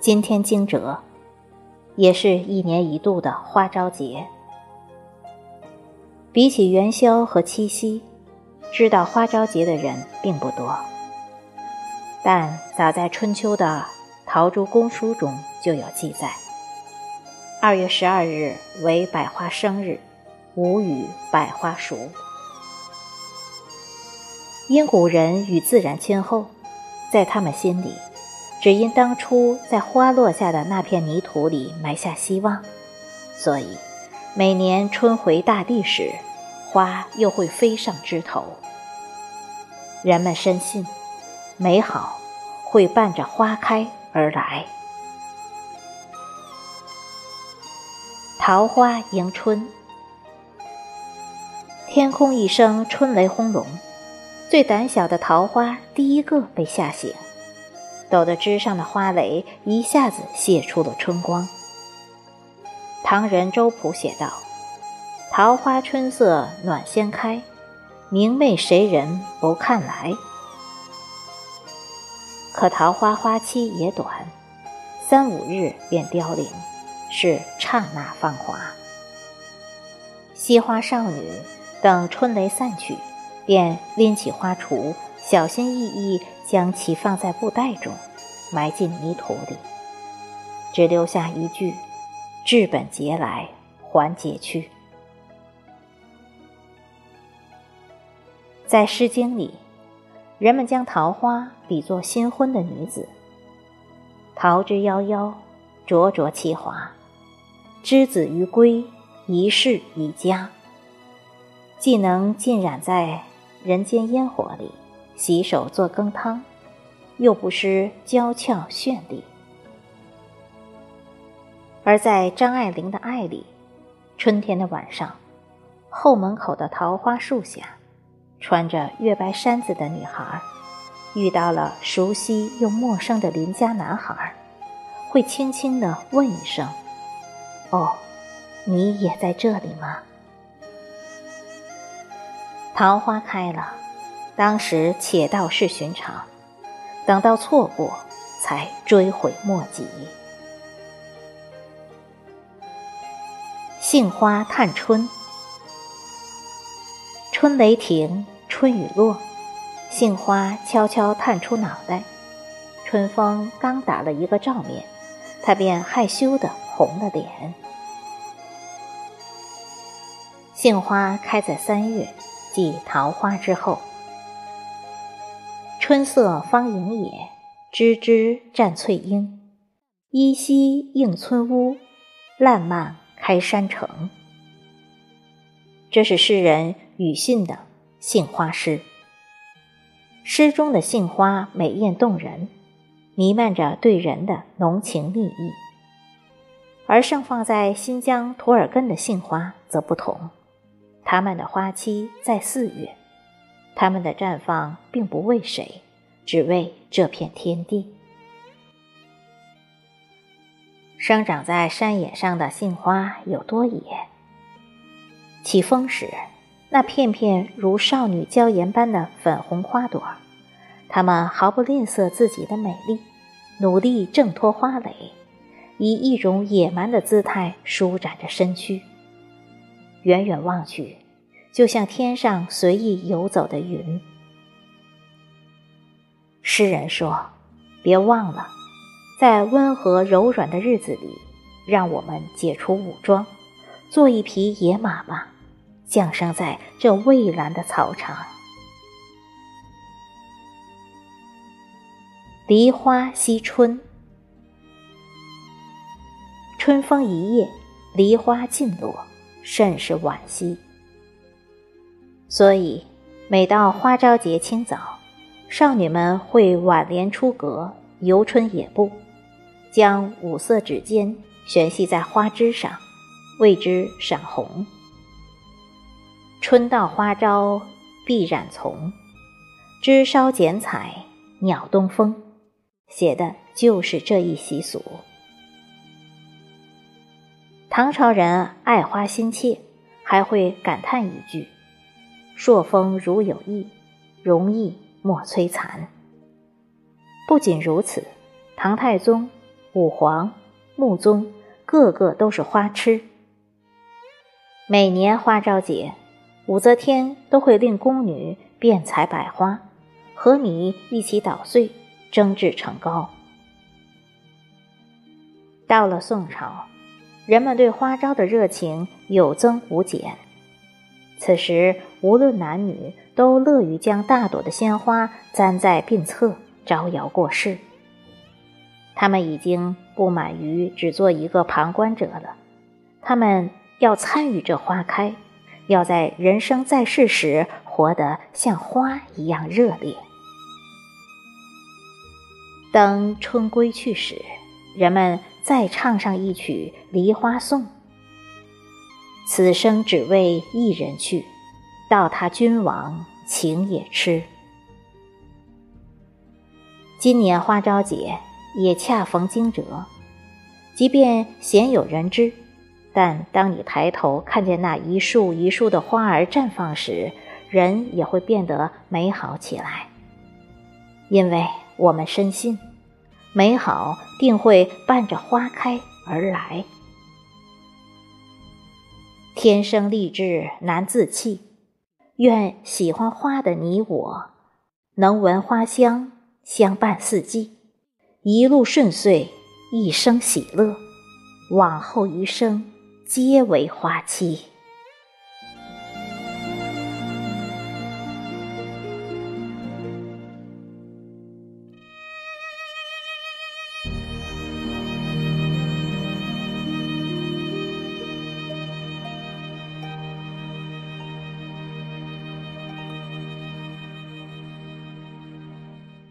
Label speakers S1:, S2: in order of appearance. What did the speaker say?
S1: 今天惊蛰，也是一年一度的花朝节。比起元宵和七夕，知道花朝节的人并不多。但早在春秋的《陶朱公书》中就有记载：二月十二日为百花生日，吾与百花熟。因古人与自然亲厚，在他们心里。只因当初在花落下的那片泥土里埋下希望，所以每年春回大地时，花又会飞上枝头。人们深信，美好会伴着花开而来。桃花迎春，天空一声春雷轰隆，最胆小的桃花第一个被吓醒。抖得枝上的花蕾一下子泄出了春光。唐人周朴写道：“桃花春色暖先开，明媚谁人不看来？”可桃花花期也短，三五日便凋零，是刹那芳华。惜花少女等春雷散去，便拎起花锄。小心翼翼将其放在布袋中，埋进泥土里，只留下一句：“治本节来还节去。”在《诗经》里，人们将桃花比作新婚的女子，桃之夭夭，灼灼其华，之子于归，一世宜家。既能浸染在人间烟火里。洗手做羹汤，又不失娇俏绚丽。而在张爱玲的爱里，春天的晚上，后门口的桃花树下，穿着月白衫子的女孩，遇到了熟悉又陌生的邻家男孩，会轻轻地问一声：“哦，你也在这里吗？”桃花开了。当时且道是寻常，等到错过，才追悔莫及。杏花探春，春雷停，春雨落，杏花悄悄探出脑袋。春风刚打了一个照面，她便害羞的红了脸。杏花开在三月，即桃花之后。春色方盈野，枝枝占翠英。依稀映村屋，烂漫开山城。这是诗人庾信的杏花诗。诗中的杏花美艳动人，弥漫着对人的浓情蜜意。而盛放在新疆图尔根的杏花则不同，它们的花期在四月。它们的绽放并不为谁，只为这片天地。生长在山野上的杏花有多野？起风时，那片片如少女娇颜般的粉红花朵，它们毫不吝啬自己的美丽，努力挣脱花蕾，以一种野蛮的姿态舒展着身躯。远远望去。就像天上随意游走的云。诗人说：“别忘了，在温和柔软的日子里，让我们解除武装，做一匹野马吧，降生在这蔚蓝的草场。”梨花惜春，春风一夜，梨花尽落，甚是惋惜。所以，每到花朝节清早，少女们会挽帘出阁，游春野步，将五色指尖悬系在花枝上，为之闪红。春到花朝必染丛，枝梢剪彩鸟东风。写的就是这一习俗。唐朝人爱花心切，还会感叹一句：“朔风如有意，容易莫摧残。”不仅如此，唐太宗、武皇、穆宗个个都是花痴。每年花朝节，武则天都会令宫女遍采百花，和米一起捣碎，蒸制成糕。到了宋朝。人们对花招的热情有增无减。此时，无论男女，都乐于将大朵的鲜花簪在鬓侧，招摇过市。他们已经不满于只做一个旁观者了，他们要参与这花开，要在人生在世时活得像花一样热烈。当春归去时，人们。再唱上一曲《梨花颂》，此生只为一人去，到他君王情也痴。今年花朝节也恰逢惊蛰，即便鲜有人知，但当你抬头看见那一束一束的花儿绽放时，人也会变得美好起来，因为我们深信。美好定会伴着花开而来。天生丽质难自弃，愿喜欢花的你我，能闻花香相伴四季，一路顺遂，一生喜乐，往后余生皆为花期。